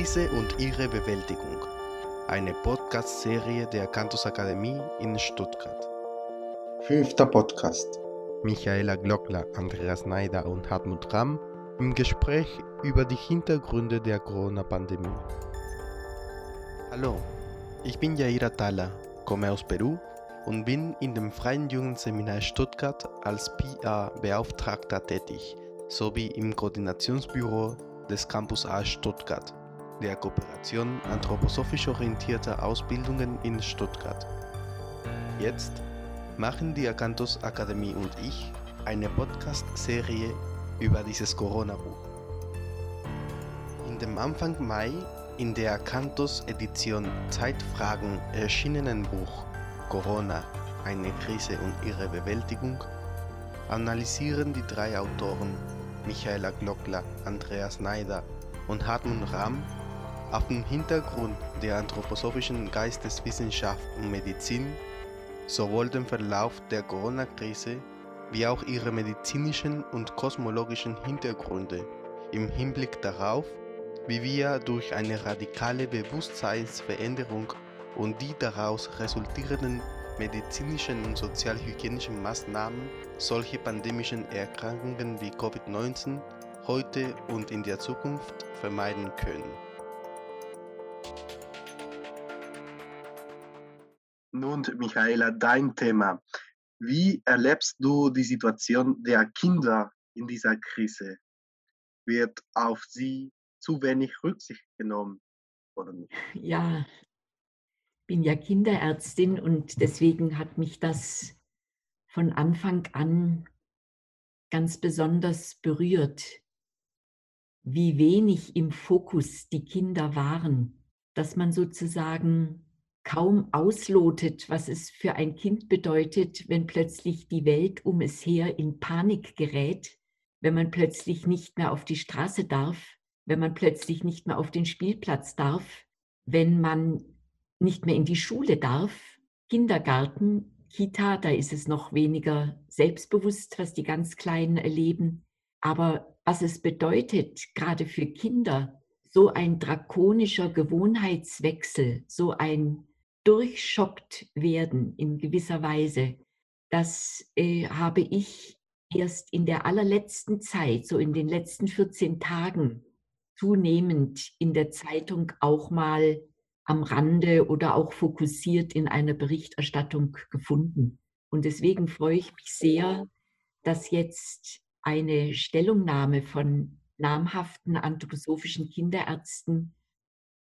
Krise und ihre Bewältigung. Eine Podcast-Serie der Cantus Akademie in Stuttgart. Fünfter Podcast. Michaela Glockler, Andreas Neider und Hartmut Ramm im Gespräch über die Hintergründe der Corona-Pandemie. Hallo, ich bin Jaira Tala, komme aus Peru und bin in dem Freien Jugendseminar Stuttgart als PA-Beauftragter tätig sowie im Koordinationsbüro des Campus A Stuttgart, der Kooperation anthroposophisch orientierter Ausbildungen in Stuttgart. Jetzt machen die Akantos Akademie und ich eine Podcast-Serie über dieses Corona-Buch. In dem Anfang Mai in der Akantos Edition Zeitfragen erschienenen Buch Corona, eine Krise und ihre Bewältigung analysieren die drei Autoren Michaela Glockler, Andreas Neider und Hartmut Ramm auf dem Hintergrund der anthroposophischen Geisteswissenschaft und Medizin sowohl den Verlauf der Corona-Krise wie auch ihre medizinischen und kosmologischen Hintergründe im Hinblick darauf, wie wir durch eine radikale Bewusstseinsveränderung und die daraus resultierenden medizinischen und sozialhygienischen Maßnahmen solche pandemischen Erkrankungen wie Covid-19 heute und in der Zukunft vermeiden können. Nun, Michaela, dein Thema. Wie erlebst du die Situation der Kinder in dieser Krise? Wird auf sie zu wenig Rücksicht genommen? Oder nicht? Ja, bin ja Kinderärztin und deswegen hat mich das von Anfang an ganz besonders berührt, wie wenig im Fokus die Kinder waren, dass man sozusagen kaum auslotet, was es für ein Kind bedeutet, wenn plötzlich die Welt um es her in Panik gerät, wenn man plötzlich nicht mehr auf die Straße darf, wenn man plötzlich nicht mehr auf den Spielplatz darf, wenn man nicht mehr in die Schule darf, Kindergarten, Kita, da ist es noch weniger selbstbewusst, was die ganz Kleinen erleben. Aber was es bedeutet, gerade für Kinder, so ein drakonischer Gewohnheitswechsel, so ein durchschockt werden in gewisser Weise, das äh, habe ich erst in der allerletzten Zeit, so in den letzten 14 Tagen, zunehmend in der Zeitung auch mal am Rande oder auch fokussiert in einer Berichterstattung gefunden. Und deswegen freue ich mich sehr, dass jetzt eine Stellungnahme von namhaften anthroposophischen Kinderärzten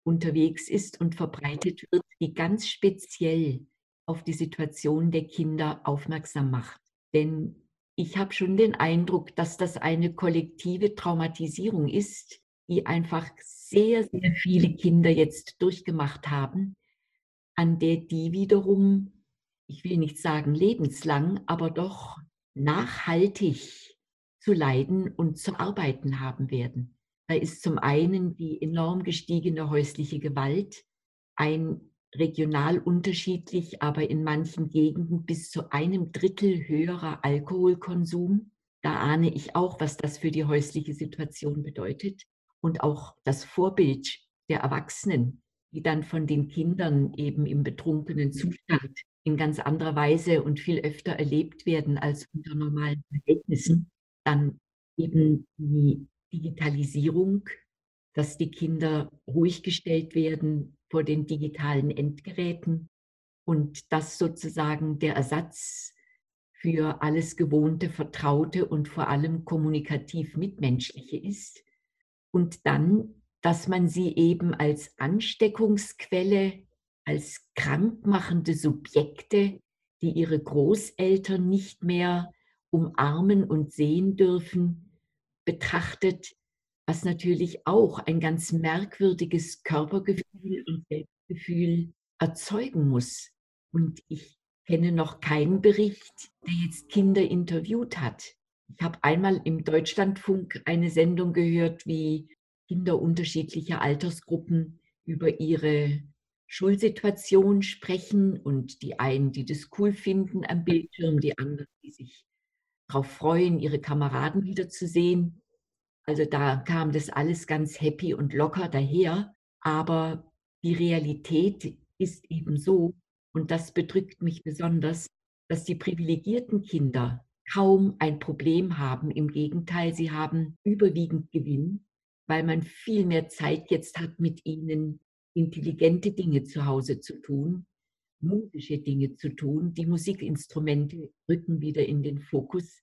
unterwegs ist und verbreitet wird, die ganz speziell auf die Situation der Kinder aufmerksam macht. Denn ich habe schon den Eindruck, dass das eine kollektive Traumatisierung ist, die einfach sehr, sehr viele Kinder jetzt durchgemacht haben, an der die wiederum, ich will nicht sagen lebenslang, aber doch nachhaltig zu leiden und zu arbeiten haben werden. Da ist zum einen die enorm gestiegene häusliche Gewalt, ein regional unterschiedlich, aber in manchen Gegenden bis zu einem Drittel höherer Alkoholkonsum. Da ahne ich auch, was das für die häusliche Situation bedeutet und auch das Vorbild der Erwachsenen, die dann von den Kindern eben im betrunkenen Zustand in ganz anderer Weise und viel öfter erlebt werden als unter normalen Verhältnissen, dann eben die Digitalisierung, dass die Kinder ruhig gestellt werden vor den digitalen Endgeräten. Und das sozusagen der Ersatz für alles Gewohnte, Vertraute und vor allem kommunikativ Mitmenschliche ist. Und dann, dass man sie eben als Ansteckungsquelle, als krankmachende Subjekte, die ihre Großeltern nicht mehr umarmen und sehen dürfen, betrachtet, was natürlich auch ein ganz merkwürdiges Körpergefühl und Selbstgefühl erzeugen muss. Und ich kenne noch keinen Bericht, der jetzt Kinder interviewt hat, ich habe einmal im Deutschlandfunk eine Sendung gehört, wie Kinder unterschiedlicher Altersgruppen über ihre Schulsituation sprechen und die einen, die das cool finden am Bildschirm, die anderen, die sich darauf freuen, ihre Kameraden wiederzusehen. Also da kam das alles ganz happy und locker daher, aber die Realität ist eben so, und das bedrückt mich besonders, dass die privilegierten Kinder kaum ein Problem haben. Im Gegenteil, sie haben überwiegend Gewinn, weil man viel mehr Zeit jetzt hat, mit ihnen intelligente Dinge zu Hause zu tun, musische Dinge zu tun. Die Musikinstrumente rücken wieder in den Fokus.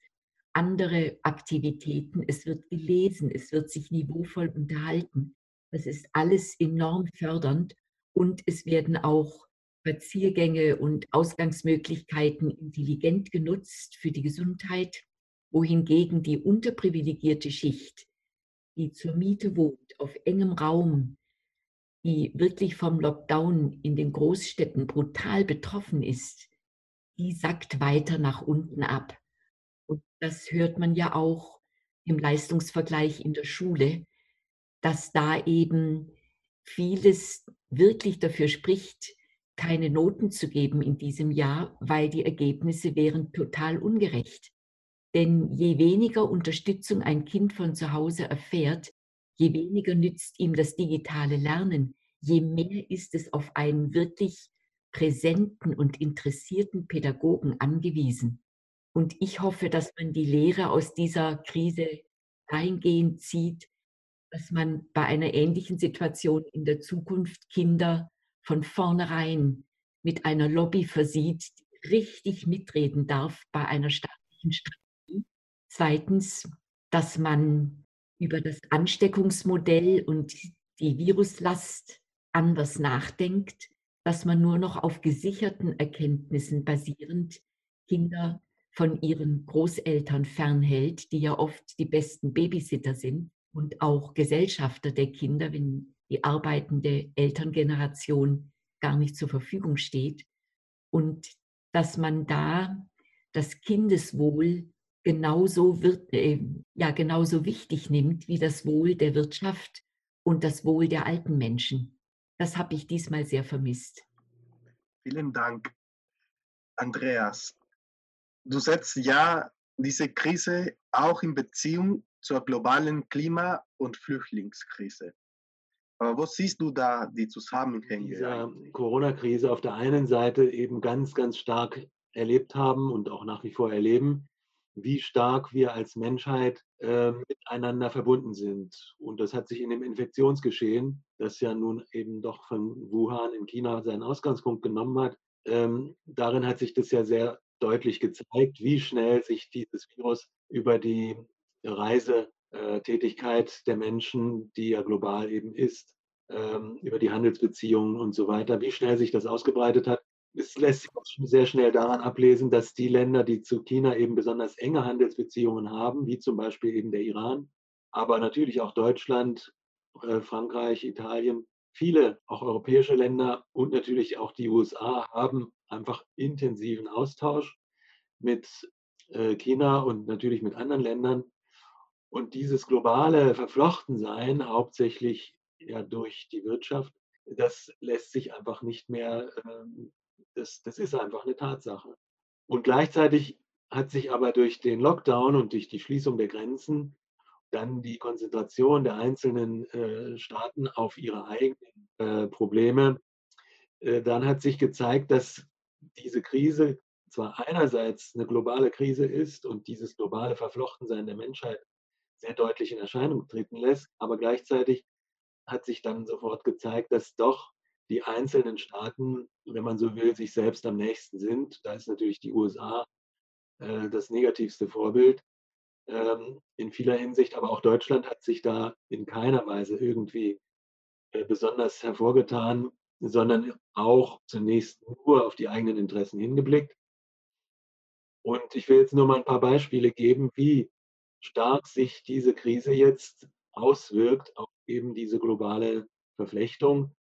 Andere Aktivitäten, es wird gelesen, es wird sich niveauvoll unterhalten. Das ist alles enorm fördernd und es werden auch Spaziergänge und Ausgangsmöglichkeiten intelligent genutzt für die Gesundheit, wohingegen die unterprivilegierte Schicht, die zur Miete wohnt, auf engem Raum, die wirklich vom Lockdown in den Großstädten brutal betroffen ist, die sackt weiter nach unten ab. Das hört man ja auch im Leistungsvergleich in der Schule, dass da eben vieles wirklich dafür spricht, keine Noten zu geben in diesem Jahr, weil die Ergebnisse wären total ungerecht. Denn je weniger Unterstützung ein Kind von zu Hause erfährt, je weniger nützt ihm das digitale Lernen, je mehr ist es auf einen wirklich präsenten und interessierten Pädagogen angewiesen. Und ich hoffe, dass man die Lehre aus dieser Krise eingehend zieht, dass man bei einer ähnlichen Situation in der Zukunft Kinder von vornherein mit einer Lobby versieht, die richtig mitreden darf bei einer staatlichen Strategie. Zweitens, dass man über das Ansteckungsmodell und die Viruslast anders nachdenkt, dass man nur noch auf gesicherten Erkenntnissen basierend Kinder von ihren Großeltern fernhält, die ja oft die besten Babysitter sind und auch Gesellschafter der Kinder, wenn die arbeitende Elterngeneration gar nicht zur Verfügung steht und dass man da das Kindeswohl genauso, wird, äh, ja, genauso wichtig nimmt wie das Wohl der Wirtschaft und das Wohl der alten Menschen. Das habe ich diesmal sehr vermisst. Vielen Dank, Andreas. Du setzt ja diese Krise auch in Beziehung zur globalen Klima- und Flüchtlingskrise. Aber wo siehst du da die Zusammenhänge? Dieser Corona-Krise auf der einen Seite eben ganz, ganz stark erlebt haben und auch nach wie vor erleben, wie stark wir als Menschheit äh, miteinander verbunden sind. Und das hat sich in dem Infektionsgeschehen, das ja nun eben doch von Wuhan in China seinen Ausgangspunkt genommen hat, ähm, darin hat sich das ja sehr deutlich gezeigt, wie schnell sich dieses Virus über die Reise äh, Tätigkeit der Menschen, die ja global eben ist, ähm, über die Handelsbeziehungen und so weiter, wie schnell sich das ausgebreitet hat. Es lässt sich sehr schnell daran ablesen, dass die Länder, die zu China eben besonders enge Handelsbeziehungen haben, wie zum Beispiel eben der Iran, aber natürlich auch Deutschland, äh, Frankreich, Italien, viele auch europäische Länder und natürlich auch die USA haben einfach intensiven Austausch mit äh, China und natürlich mit anderen Ländern. Und dieses globale Verflochtensein, hauptsächlich ja durch die Wirtschaft, das lässt sich einfach nicht mehr, ähm, das, das ist einfach eine Tatsache. Und gleichzeitig hat sich aber durch den Lockdown und durch die Schließung der Grenzen dann die Konzentration der einzelnen äh, Staaten auf ihre eigenen äh, Probleme, äh, dann hat sich gezeigt, dass diese Krise zwar einerseits eine globale Krise ist und dieses globale Verflochtensein der Menschheit sehr deutlich in Erscheinung treten lässt. Aber gleichzeitig hat sich dann sofort gezeigt, dass doch die einzelnen Staaten, wenn man so will, sich selbst am nächsten sind. Da ist natürlich die USA äh, das negativste Vorbild in vieler Hinsicht, aber auch Deutschland hat sich da in keiner Weise irgendwie äh, besonders hervorgetan, sondern auch zunächst nur auf die eigenen Interessen hingeblickt. Und ich will jetzt nur mal ein paar Beispiele geben, wie stark sich diese Krise jetzt auswirkt auf eben diese globale Verflechtung.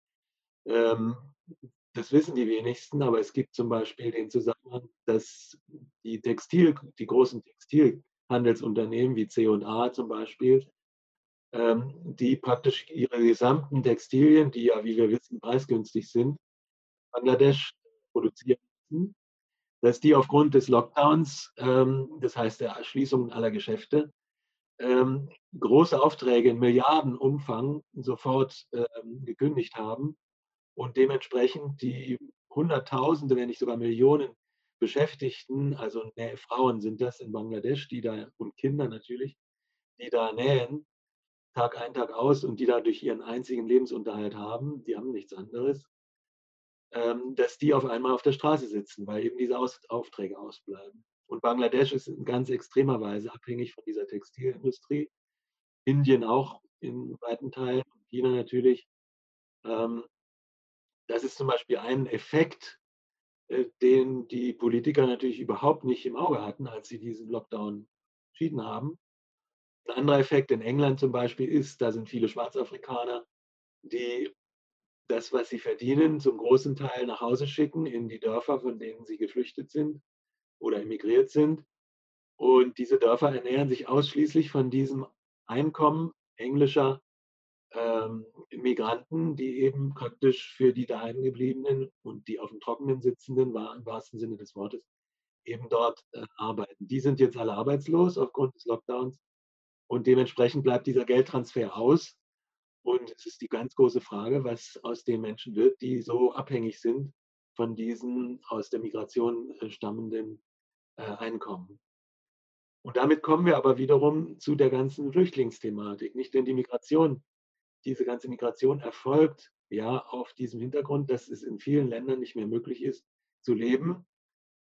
Ähm, das wissen die wenigsten, aber es gibt zum Beispiel den Zusammenhang, dass die Textil, die großen Textilhandelsunternehmen wie C&A zum Beispiel, ähm, die praktisch ihre gesamten Textilien, die ja, wie wir wissen, preisgünstig sind, Bangladesch produzieren dass die aufgrund des Lockdowns, ähm, das heißt der Schließung aller Geschäfte, ähm, große Aufträge in Milliardenumfang sofort ähm, gekündigt haben und dementsprechend die Hunderttausende, wenn nicht sogar Millionen Beschäftigten, also nee, Frauen sind das in Bangladesch, die da und Kinder natürlich, die da nähen, Tag ein, Tag aus und die dadurch ihren einzigen Lebensunterhalt haben, die haben nichts anderes, ähm, dass die auf einmal auf der Straße sitzen, weil eben diese aus Aufträge ausbleiben. Und Bangladesch ist in ganz extremer Weise abhängig von dieser Textilindustrie. Indien auch in weiten Teilen, China natürlich. Ähm, das ist zum Beispiel ein Effekt, den die Politiker natürlich überhaupt nicht im Auge hatten, als sie diesen Lockdown entschieden haben. Ein anderer Effekt in England zum Beispiel ist, da sind viele Schwarzafrikaner, die das, was sie verdienen, zum großen Teil nach Hause schicken in die Dörfer, von denen sie geflüchtet sind oder emigriert sind. Und diese Dörfer ernähren sich ausschließlich von diesem Einkommen englischer ähm, Migranten, die eben praktisch für die daheimgebliebenen und die auf dem Trockenen sitzenden, war im wahrsten Sinne des Wortes, eben dort äh, arbeiten. Die sind jetzt alle arbeitslos aufgrund des Lockdowns und dementsprechend bleibt dieser Geldtransfer aus. Und es ist die ganz große Frage, was aus den Menschen wird, die so abhängig sind von diesen aus der Migration äh, stammenden äh, Einkommen. Und damit kommen wir aber wiederum zu der ganzen Flüchtlingsthematik. Nicht denn die Migration, diese ganze Migration erfolgt ja auf diesem Hintergrund, dass es in vielen Ländern nicht mehr möglich ist zu leben.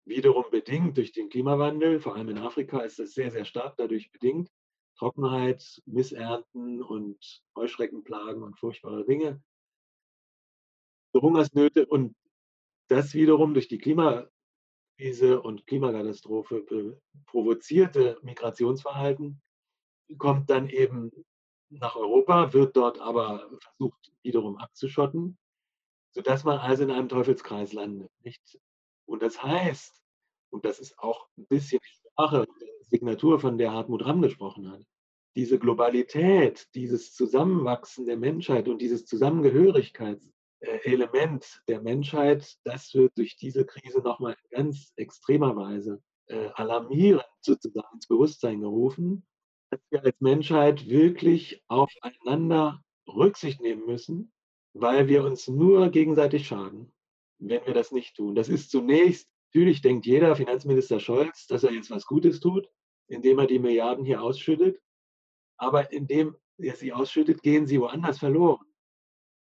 Wiederum bedingt durch den Klimawandel, vor allem in Afrika ist das sehr, sehr stark dadurch bedingt. Trockenheit, Missernten und Heuschreckenplagen und furchtbare Dinge. Hungersnöte und das wiederum durch die Klimakrise und Klimakatastrophe provozierte Migrationsverhalten kommt dann eben nach Europa, wird dort aber versucht wiederum abzuschotten, sodass man also in einem Teufelskreis landet. Nicht? Und das heißt, und das ist auch ein bisschen die Sprache, Signatur, von der Hartmut Ramm gesprochen hat, diese Globalität, dieses Zusammenwachsen der Menschheit und dieses Zusammengehörigkeitselement der Menschheit, das wird durch diese Krise nochmal in ganz extremer Weise äh, alarmierend sozusagen ins Bewusstsein gerufen dass wir als Menschheit wirklich aufeinander Rücksicht nehmen müssen, weil wir uns nur gegenseitig schaden, wenn wir das nicht tun. Das ist zunächst, natürlich denkt jeder Finanzminister Scholz, dass er jetzt was Gutes tut, indem er die Milliarden hier ausschüttet. Aber indem er sie ausschüttet, gehen sie woanders verloren.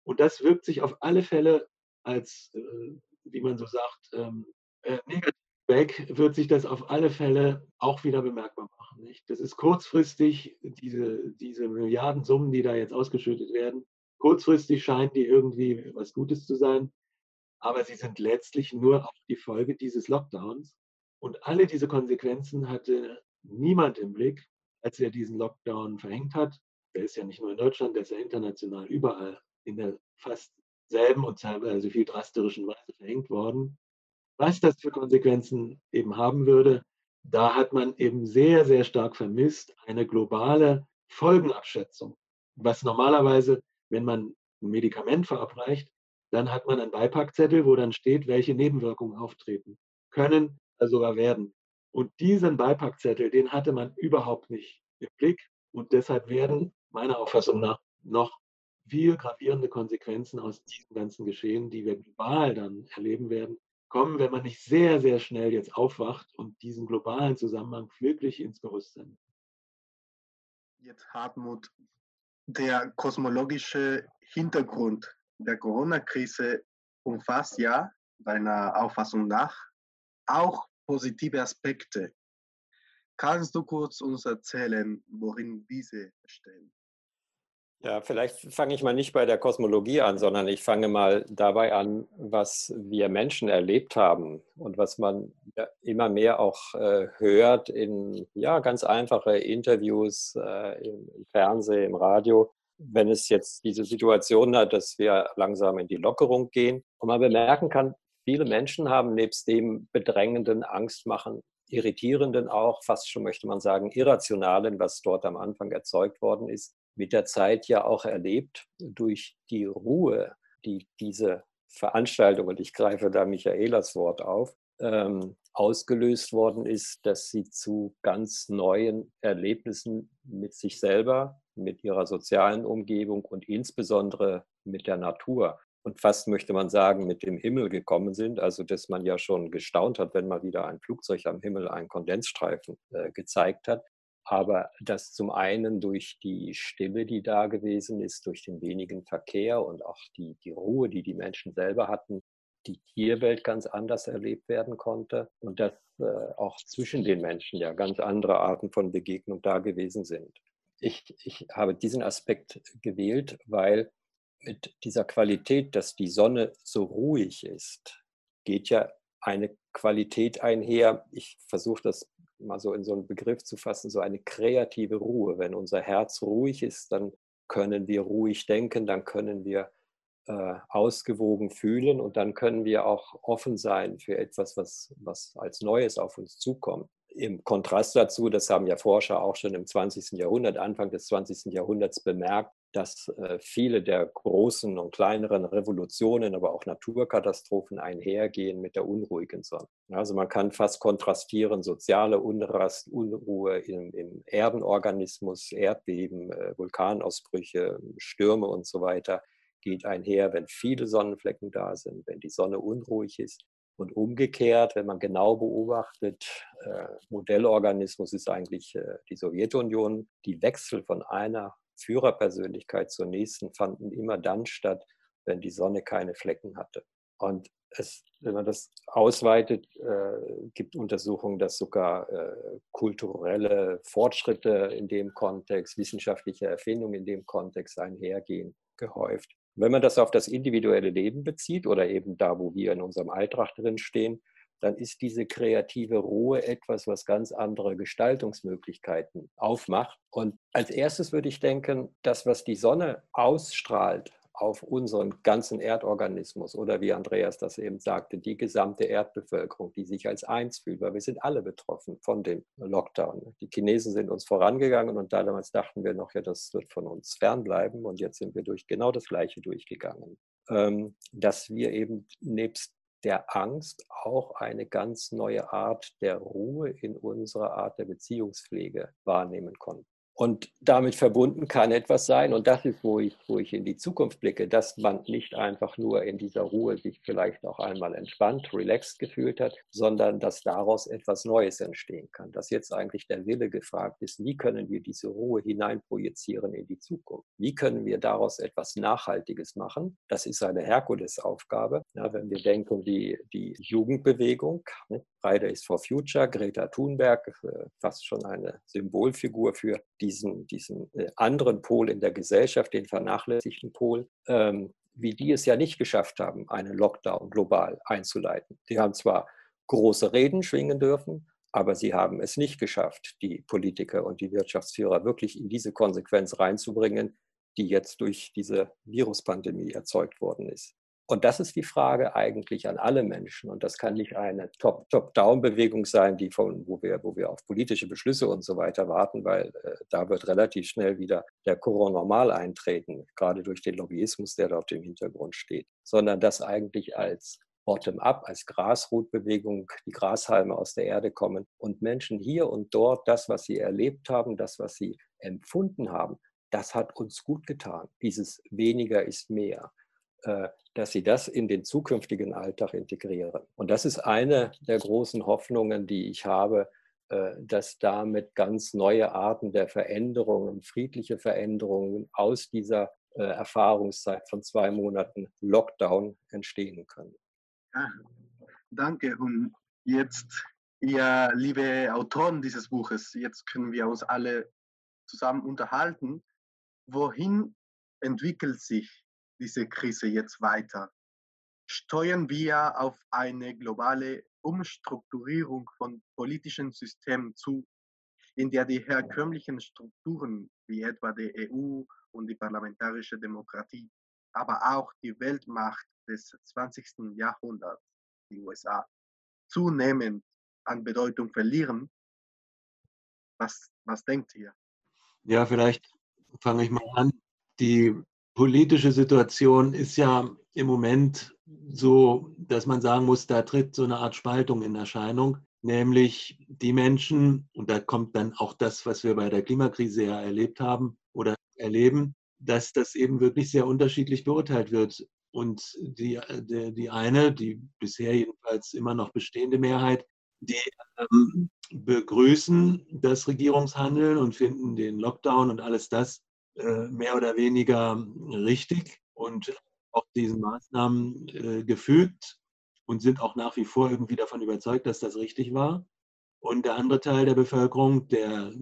Und das wirkt sich auf alle Fälle als, äh, wie man so sagt, ähm, äh, negativ weg, wird sich das auf alle Fälle auch wieder bemerkbar machen. Nicht? Das ist kurzfristig, diese, diese Milliardensummen, die da jetzt ausgeschüttet werden, kurzfristig scheinen die irgendwie was Gutes zu sein, aber sie sind letztlich nur auch die Folge dieses Lockdowns. Und alle diese Konsequenzen hatte niemand im Blick, als er diesen Lockdown verhängt hat. Der ist ja nicht nur in Deutschland, der ist ja international überall in der fast selben und teilweise viel drastischen Weise verhängt worden was das für Konsequenzen eben haben würde, da hat man eben sehr, sehr stark vermisst eine globale Folgenabschätzung. Was normalerweise, wenn man ein Medikament verabreicht, dann hat man einen Beipackzettel, wo dann steht, welche Nebenwirkungen auftreten können, also sogar werden. Und diesen Beipackzettel, den hatte man überhaupt nicht im Blick. Und deshalb werden meiner Auffassung nach noch viel gravierende Konsequenzen aus diesem ganzen Geschehen, die wir global dann erleben werden, kommen, wenn man nicht sehr, sehr schnell jetzt aufwacht und diesen globalen Zusammenhang wirklich ins Bewusstsein. Jetzt Hartmut, der kosmologische Hintergrund der Corona-Krise umfasst ja deiner Auffassung nach auch positive Aspekte. Kannst du kurz uns erzählen, worin diese stehen? Ja, vielleicht fange ich mal nicht bei der Kosmologie an, sondern ich fange mal dabei an, was wir Menschen erlebt haben und was man immer mehr auch äh, hört in ja, ganz einfache Interviews äh, im, im Fernsehen, im Radio, wenn es jetzt diese Situation hat, dass wir langsam in die Lockerung gehen. Und man bemerken kann, viele Menschen haben nebst dem bedrängenden, Angstmachen, irritierenden auch, fast schon möchte man sagen, irrationalen, was dort am Anfang erzeugt worden ist, mit der Zeit ja auch erlebt durch die Ruhe, die diese Veranstaltung, und ich greife da Michaelas Wort auf, ähm, ausgelöst worden ist, dass sie zu ganz neuen Erlebnissen mit sich selber, mit ihrer sozialen Umgebung und insbesondere mit der Natur und fast möchte man sagen, mit dem Himmel gekommen sind. Also, dass man ja schon gestaunt hat, wenn mal wieder ein Flugzeug am Himmel einen Kondensstreifen äh, gezeigt hat. Aber das zum einen durch die Stille, die da gewesen ist, durch den wenigen Verkehr und auch die, die Ruhe, die die Menschen selber hatten, die Tierwelt ganz anders erlebt werden konnte und dass äh, auch zwischen den Menschen ja ganz andere Arten von Begegnung da gewesen sind. Ich, ich habe diesen Aspekt gewählt, weil mit dieser Qualität, dass die Sonne so ruhig ist, geht ja eine Qualität einher. Ich versuche das mal so in so einen Begriff zu fassen, so eine kreative Ruhe. Wenn unser Herz ruhig ist, dann können wir ruhig denken, dann können wir äh, ausgewogen fühlen und dann können wir auch offen sein für etwas, was, was als Neues auf uns zukommt. Im Kontrast dazu, das haben ja Forscher auch schon im 20. Jahrhundert, Anfang des 20. Jahrhunderts bemerkt, dass äh, viele der großen und kleineren Revolutionen, aber auch Naturkatastrophen einhergehen mit der unruhigen Sonne. Also man kann fast kontrastieren, soziale Unrast, Unruhe im, im Erdenorganismus, Erdbeben, äh, Vulkanausbrüche, Stürme und so weiter geht einher, wenn viele Sonnenflecken da sind, wenn die Sonne unruhig ist. Und umgekehrt, wenn man genau beobachtet, äh, Modellorganismus ist eigentlich äh, die Sowjetunion, die Wechsel von einer Führerpersönlichkeit zur nächsten fanden immer dann statt, wenn die Sonne keine Flecken hatte. Und es, wenn man das ausweitet, äh, gibt Untersuchungen, dass sogar äh, kulturelle Fortschritte in dem Kontext, wissenschaftliche Erfindungen in dem Kontext einhergehen, gehäuft. Wenn man das auf das individuelle Leben bezieht oder eben da, wo wir in unserem Alltag drin stehen, dann ist diese kreative Ruhe etwas, was ganz andere Gestaltungsmöglichkeiten aufmacht. Und als erstes würde ich denken, das, was die Sonne ausstrahlt auf unseren ganzen Erdorganismus oder wie Andreas das eben sagte, die gesamte Erdbevölkerung, die sich als eins fühlt, weil wir sind alle betroffen von dem Lockdown. Die Chinesen sind uns vorangegangen und damals dachten wir noch, ja, das wird von uns fernbleiben und jetzt sind wir durch genau das Gleiche durchgegangen. Ähm, dass wir eben nebst der Angst auch eine ganz neue Art der Ruhe in unserer Art der Beziehungspflege wahrnehmen konnten. Und damit verbunden kann etwas sein, und das ist, wo ich, wo ich in die Zukunft blicke, dass man nicht einfach nur in dieser Ruhe sich vielleicht auch einmal entspannt, relaxed gefühlt hat, sondern dass daraus etwas Neues entstehen kann. Dass jetzt eigentlich der Wille gefragt ist, wie können wir diese Ruhe hineinprojizieren in die Zukunft? Wie können wir daraus etwas Nachhaltiges machen? Das ist eine Herkulesaufgabe. Ja, wenn wir denken, die, die Jugendbewegung, ne, Fridays for Future, Greta Thunberg, äh, fast schon eine Symbolfigur für diesen, diesen äh, anderen Pol in der Gesellschaft, den vernachlässigten Pol, ähm, wie die es ja nicht geschafft haben, einen Lockdown global einzuleiten. Die haben zwar große Reden schwingen dürfen, aber sie haben es nicht geschafft, die Politiker und die Wirtschaftsführer wirklich in diese Konsequenz reinzubringen, die jetzt durch diese Viruspandemie erzeugt worden ist. Und das ist die Frage eigentlich an alle Menschen. Und das kann nicht eine Top-Down-Bewegung sein, die von, wo wir, wo wir auf politische Beschlüsse und so weiter warten, weil äh, da wird relativ schnell wieder der Corona normal eintreten, gerade durch den Lobbyismus, der auf dem Hintergrund steht, sondern das eigentlich als Bottom-up, als Grasroot-Bewegung, die Grashalme aus der Erde kommen und Menschen hier und dort das, was sie erlebt haben, das, was sie empfunden haben, das hat uns gut getan. Dieses weniger ist mehr. Äh, dass sie das in den zukünftigen Alltag integrieren. Und das ist eine der großen Hoffnungen, die ich habe, äh, dass damit ganz neue Arten der Veränderungen, friedliche Veränderungen aus dieser äh, Erfahrungszeit von zwei Monaten Lockdown entstehen können. Ja, danke. Und jetzt, ihr liebe Autoren dieses Buches, jetzt können wir uns alle zusammen unterhalten. Wohin entwickelt sich diese Krise jetzt weiter? Steuern wir auf eine globale Umstrukturierung von politischen Systemen zu, in der die herkömmlichen Strukturen wie etwa die EU und die parlamentarische Demokratie, aber auch die Weltmacht des 20. Jahrhunderts, die USA, zunehmend an Bedeutung verlieren? Was, was denkt ihr? Ja, vielleicht fange ich mal an. Die politische Situation ist ja im Moment so, dass man sagen muss, da tritt so eine Art Spaltung in Erscheinung, nämlich die Menschen, und da kommt dann auch das, was wir bei der Klimakrise ja erlebt haben oder erleben, dass das eben wirklich sehr unterschiedlich beurteilt wird. Und die, die, die eine, die bisher jedenfalls immer noch bestehende Mehrheit, die ähm, begrüßen das Regierungshandeln und finden den Lockdown und alles das äh, mehr oder weniger richtig und auch diesen Maßnahmen äh, gefügt und sind auch nach wie vor irgendwie davon überzeugt, dass das richtig war. Und der andere Teil der Bevölkerung, der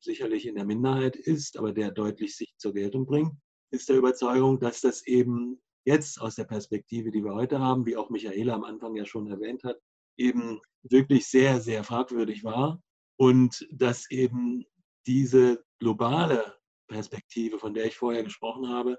sicherlich in der Minderheit ist, aber der deutlich sich zur Geltung bringt, ist der Überzeugung, dass das eben jetzt aus der Perspektive, die wir heute haben, wie auch Michaela am Anfang ja schon erwähnt hat, eben wirklich sehr, sehr fragwürdig war und dass eben diese globale Perspektive, von der ich vorher gesprochen habe,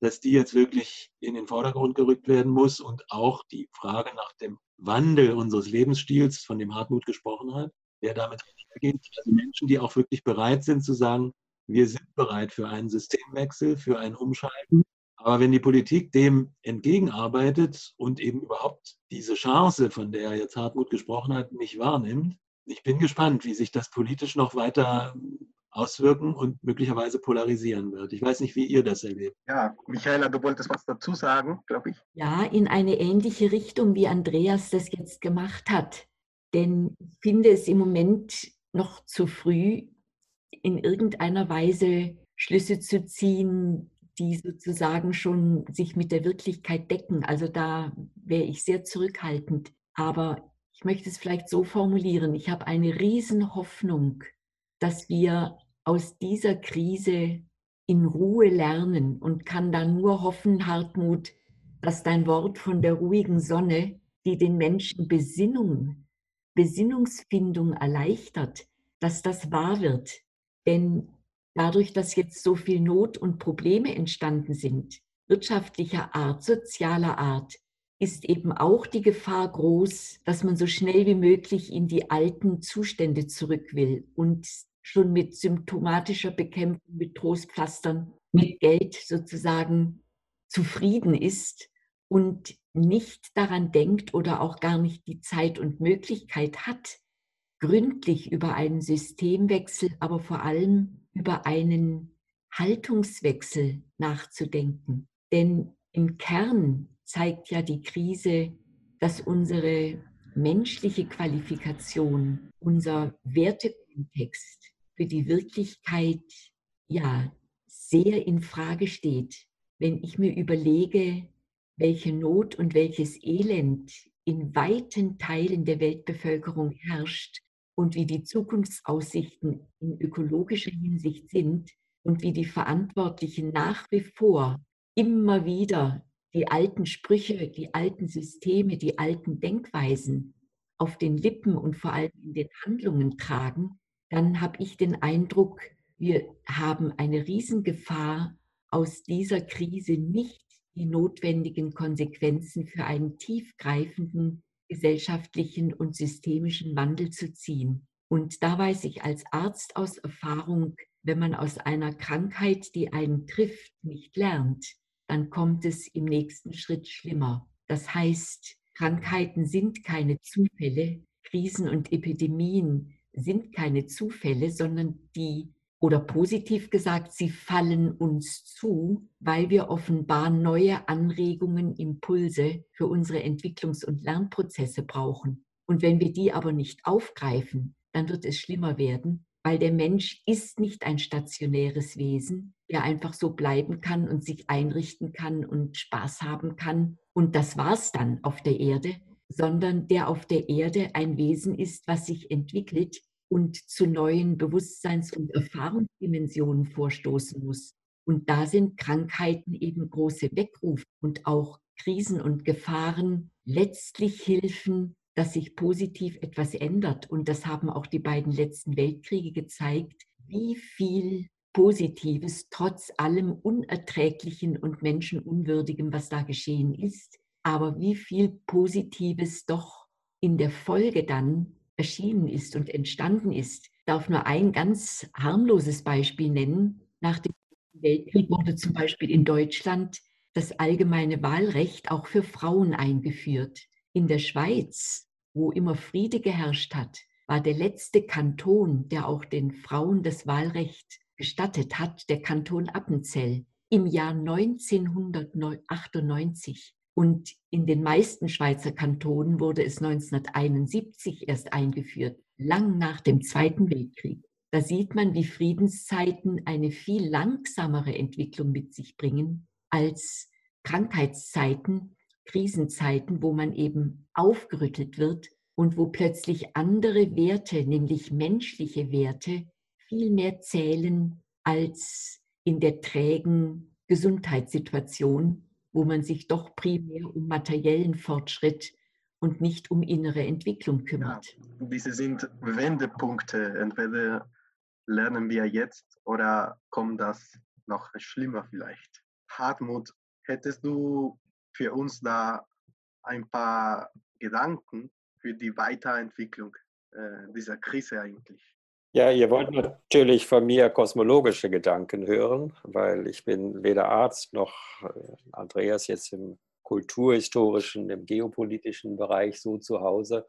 dass die jetzt wirklich in den Vordergrund gerückt werden muss und auch die Frage nach dem Wandel unseres Lebensstils, von dem Hartmut gesprochen hat, der damit einhergeht. Also Menschen, die auch wirklich bereit sind zu sagen, wir sind bereit für einen Systemwechsel, für ein Umschalten. Aber wenn die Politik dem entgegenarbeitet und eben überhaupt diese Chance, von der jetzt Hartmut gesprochen hat, nicht wahrnimmt, ich bin gespannt, wie sich das politisch noch weiter auswirken und möglicherweise polarisieren wird. Ich weiß nicht, wie ihr das erlebt. Ja, Michaela, du wolltest was dazu sagen, glaube ich. Ja, in eine ähnliche Richtung, wie Andreas das jetzt gemacht hat. Denn ich finde es im Moment noch zu früh, in irgendeiner Weise Schlüsse zu ziehen, die sozusagen schon sich mit der Wirklichkeit decken. Also da wäre ich sehr zurückhaltend. Aber ich möchte es vielleicht so formulieren. Ich habe eine Riesenhoffnung, dass wir aus dieser Krise in Ruhe lernen und kann dann nur hoffen, Hartmut, dass dein Wort von der ruhigen Sonne, die den Menschen Besinnung, Besinnungsfindung erleichtert, dass das wahr wird. Denn dadurch, dass jetzt so viel Not und Probleme entstanden sind, wirtschaftlicher Art, sozialer Art, ist eben auch die Gefahr groß, dass man so schnell wie möglich in die alten Zustände zurück will und schon mit symptomatischer Bekämpfung, mit Trostpflastern, mit Geld sozusagen zufrieden ist und nicht daran denkt oder auch gar nicht die Zeit und Möglichkeit hat, gründlich über einen Systemwechsel, aber vor allem über einen Haltungswechsel nachzudenken. Denn im Kern zeigt ja die Krise, dass unsere menschliche Qualifikation, unser Wertekontext für die Wirklichkeit ja sehr in Frage steht. Wenn ich mir überlege, welche Not und welches Elend in weiten Teilen der Weltbevölkerung herrscht und wie die Zukunftsaussichten in ökologischer Hinsicht sind und wie die Verantwortlichen nach wie vor immer wieder die alten Sprüche, die alten Systeme, die alten Denkweisen auf den Lippen und vor allem in den Handlungen tragen, dann habe ich den Eindruck, wir haben eine Riesengefahr, aus dieser Krise nicht die notwendigen Konsequenzen für einen tiefgreifenden gesellschaftlichen und systemischen Wandel zu ziehen. Und da weiß ich als Arzt aus Erfahrung, wenn man aus einer Krankheit, die einen trifft, nicht lernt, dann kommt es im nächsten Schritt schlimmer. Das heißt, Krankheiten sind keine Zufälle, Krisen und Epidemien sind keine Zufälle, sondern die, oder positiv gesagt, sie fallen uns zu, weil wir offenbar neue Anregungen, Impulse für unsere Entwicklungs- und Lernprozesse brauchen. Und wenn wir die aber nicht aufgreifen, dann wird es schlimmer werden, weil der Mensch ist nicht ein stationäres Wesen, der einfach so bleiben kann und sich einrichten kann und Spaß haben kann. Und das war's dann auf der Erde, sondern der auf der Erde ein Wesen ist, was sich entwickelt und zu neuen Bewusstseins- und Erfahrungsdimensionen vorstoßen muss. Und da sind Krankheiten eben große Weckruf und auch Krisen und Gefahren letztlich Hilfen, dass sich positiv etwas ändert. Und das haben auch die beiden letzten Weltkriege gezeigt, wie viel Positives trotz allem Unerträglichen und Menschenunwürdigem, was da geschehen ist, aber wie viel Positives doch in der Folge dann erschienen ist und entstanden ist. Ich darf nur ein ganz harmloses Beispiel nennen. Nach dem Weltkrieg wurde zum Beispiel in Deutschland das allgemeine Wahlrecht auch für Frauen eingeführt. In der Schweiz, wo immer Friede geherrscht hat, war der letzte Kanton, der auch den Frauen das Wahlrecht gestattet hat, der Kanton Appenzell im Jahr 1998. Und in den meisten Schweizer Kantonen wurde es 1971 erst eingeführt, lang nach dem Zweiten Weltkrieg. Da sieht man, wie Friedenszeiten eine viel langsamere Entwicklung mit sich bringen als Krankheitszeiten, Krisenzeiten, wo man eben aufgerüttelt wird und wo plötzlich andere Werte, nämlich menschliche Werte, viel mehr zählen als in der trägen Gesundheitssituation, wo man sich doch primär um materiellen Fortschritt und nicht um innere Entwicklung kümmert. Ja, diese sind Wendepunkte. Entweder lernen wir jetzt oder kommt das noch schlimmer vielleicht. Hartmut, hättest du für uns da ein paar Gedanken für die Weiterentwicklung äh, dieser Krise eigentlich? Ja, ihr wollt natürlich von mir kosmologische Gedanken hören, weil ich bin weder Arzt noch äh, Andreas jetzt im kulturhistorischen, im geopolitischen Bereich so zu Hause.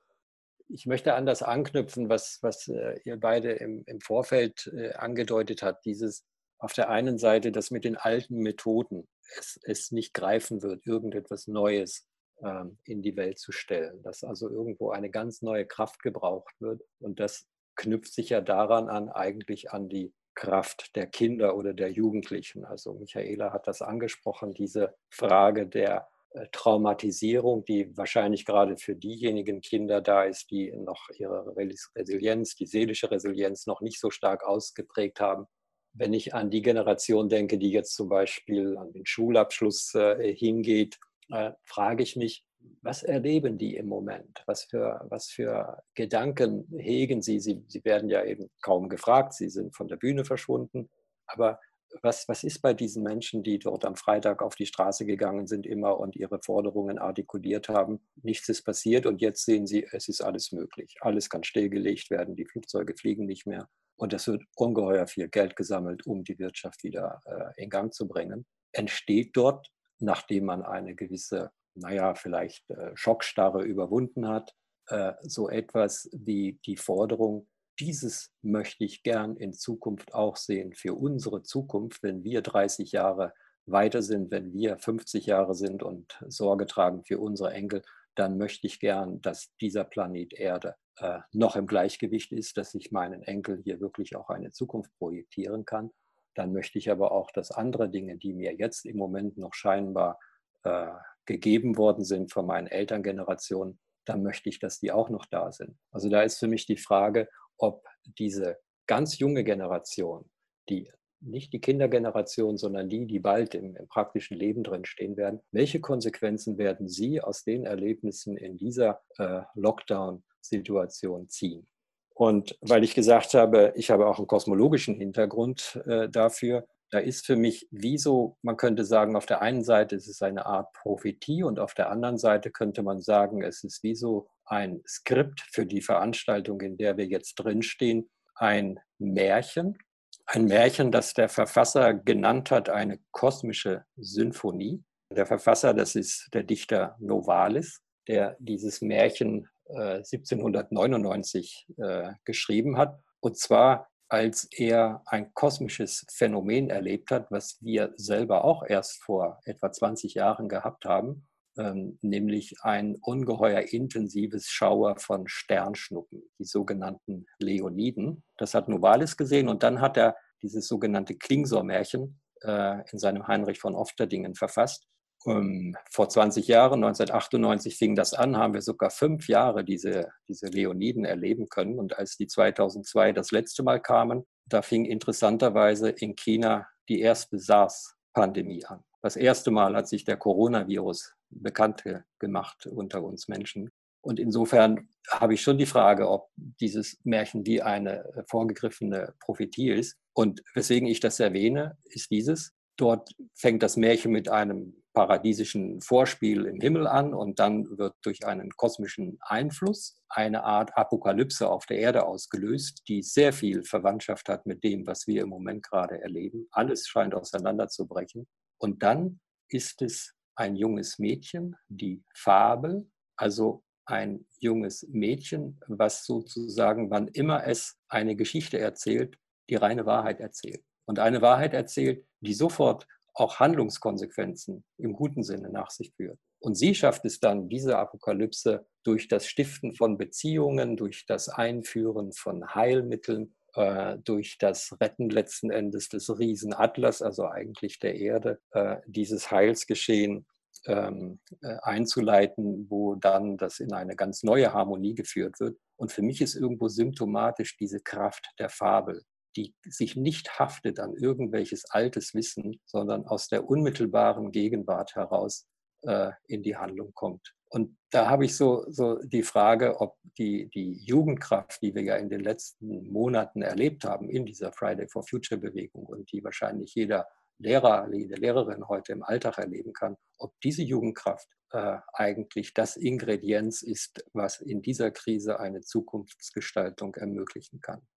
Ich möchte an das anknüpfen, was, was äh, ihr beide im, im Vorfeld äh, angedeutet habt, dieses auf der einen Seite, dass mit den alten Methoden es, es nicht greifen wird, irgendetwas Neues ähm, in die Welt zu stellen, dass also irgendwo eine ganz neue Kraft gebraucht wird. Und das knüpft sich ja daran an, eigentlich an die Kraft der Kinder oder der Jugendlichen. Also Michaela hat das angesprochen, diese Frage der äh, Traumatisierung, die wahrscheinlich gerade für diejenigen Kinder da ist, die noch ihre Resilienz, die seelische Resilienz noch nicht so stark ausgeprägt haben. Wenn ich an die Generation denke, die jetzt zum Beispiel an den Schulabschluss äh, hingeht, äh, frage ich mich, was erleben die im Moment? Was für, was für Gedanken hegen sie? sie? Sie werden ja eben kaum gefragt, sie sind von der Bühne verschwunden. Aber was, was ist bei diesen Menschen, die dort am Freitag auf die Straße gegangen sind immer und ihre Forderungen artikuliert haben? Nichts ist passiert und jetzt sehen sie, es ist alles möglich. Alles kann stillgelegt werden, die Flugzeuge fliegen nicht mehr und es wird ungeheuer viel Geld gesammelt, um die Wirtschaft wieder äh, in Gang zu bringen. Entsteht dort, nachdem man eine gewisse, naja, vielleicht äh, Schockstarre überwunden hat, äh, so etwas wie die Forderung, dieses möchte ich gern in Zukunft auch sehen für unsere Zukunft, wenn wir 30 Jahre weiter sind, wenn wir 50 Jahre sind und Sorge tragen für unsere Enkel, dann möchte ich gern, dass dieser Planet Erde äh, noch im Gleichgewicht ist, dass ich meinen Enkel hier wirklich auch eine Zukunft projektieren kann. Dann möchte ich aber auch, dass andere Dinge, die mir jetzt im Moment noch scheinbar äh, gegeben worden sind von meinen Elterngenerationen, dann möchte ich, dass die auch noch da sind. Also da ist für mich die Frage, ob diese ganz junge Generation, die nicht die Kindergeneration, sondern die, die bald im, im, praktischen Leben drin stehen werden, welche Konsequenzen werden sie aus den Erlebnissen in dieser äh, Lockdown-Situation ziehen? Und weil ich gesagt habe, ich habe auch einen kosmologischen Hintergrund äh, dafür, da ist für mich wie so, man könnte sagen, auf der einen Seite ist es eine Art Prophetie und auf der anderen Seite könnte man sagen, es ist wie so ein Skript für die Veranstaltung, in der wir jetzt drinstehen, ein Märchen. Ein Märchen, das der Verfasser genannt hat, eine kosmische Symphonie. Der Verfasser, das ist der Dichter Novalis, der dieses Märchen äh, 1799 äh, geschrieben hat. Und zwar als er ein kosmisches Phänomen erlebt hat, was wir selber auch erst vor etwa 20 Jahren gehabt haben, ähm, nämlich ein ungeheuer intensives Schauer von Sternschnuppen, die sogenannten Leoniden. Das hat Novalis gesehen und dann hat er dieses sogenannte Klingsor-Märchen äh, in seinem Heinrich von Ofterdingen verfasst. Um, vor 20 Jahren, 1998 fing das an, haben wir sogar fünf Jahre diese, diese Leoniden erleben können. Und als die 2002 das letzte Mal kamen, da fing interessanterweise in China die erste SARS-Pandemie an. Das erste Mal hat sich der Coronavirus bekannt gemacht unter uns Menschen. Und insofern habe ich schon die Frage, ob dieses Märchen wie eine vorgegriffene Prophetie ist. Und weswegen ich das erwähne, ist dieses. Dort fängt das Märchen mit einem paradiesischen Vorspiel im Himmel an und dann wird durch einen kosmischen Einfluss eine Art Apokalypse auf der Erde ausgelöst, die sehr viel Verwandtschaft hat mit dem, was wir im Moment gerade erleben. Alles scheint auseinanderzubrechen. Und dann ist es ein junges Mädchen, die Fabel, also ein junges Mädchen, was sozusagen, wann immer es eine Geschichte erzählt, die reine Wahrheit erzählt. Und eine Wahrheit erzählt, die sofort auch Handlungskonsequenzen im guten Sinne nach sich führt. Und sie schafft es dann, diese Apokalypse durch das Stiften von Beziehungen, durch das Einführen von Heilmitteln, äh, durch das Retten letzten Endes des Riesenatlas, also eigentlich der Erde, äh, dieses Heilsgeschehen ähm, äh, einzuleiten, wo dann das in eine ganz neue Harmonie geführt wird. Und für mich ist irgendwo symptomatisch diese Kraft der Fabel, die sich nicht haftet an irgendwelches altes Wissen, sondern aus der unmittelbaren Gegenwart heraus äh, in die Handlung kommt. Und da habe ich so, so die Frage, ob die, die Jugendkraft, die wir ja in den letzten Monaten erlebt haben in dieser Friday for Future Bewegung und die wahrscheinlich jeder Lehrer, jede Lehrerin heute im Alltag erleben kann, ob diese Jugendkraft äh, eigentlich das Ingredienz ist, was in dieser Krise eine Zukunftsgestaltung ermöglichen kann.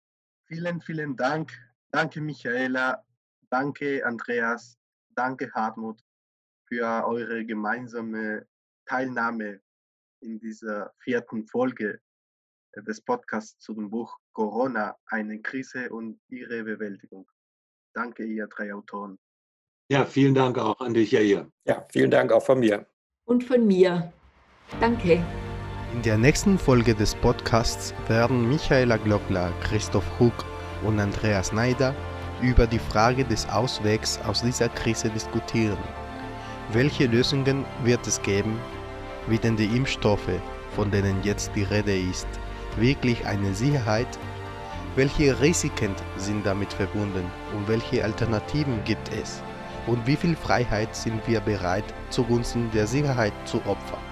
Vielen, vielen Dank. Danke, Michaela. Danke, Andreas. Danke, Hartmut, für eure gemeinsame Teilnahme in dieser vierten Folge des Podcasts zu dem Buch Corona, eine Krise und ihre Bewältigung. Danke, ihr drei Autoren. Ja, vielen Dank auch an dich, Jair. Ja, vielen Dank auch von mir. Und von mir. Danke. In der nächsten Folge des Podcasts werden Michaela Glockler, Christoph Huck und Andreas Neider über die Frage des Auswegs aus dieser Krise diskutieren. Welche Lösungen wird es geben? Werden die Impfstoffe, von denen jetzt die Rede ist, wirklich eine Sicherheit? Welche Risiken sind damit verbunden und welche Alternativen gibt es? Und wie viel Freiheit sind wir bereit zugunsten der Sicherheit zu opfern?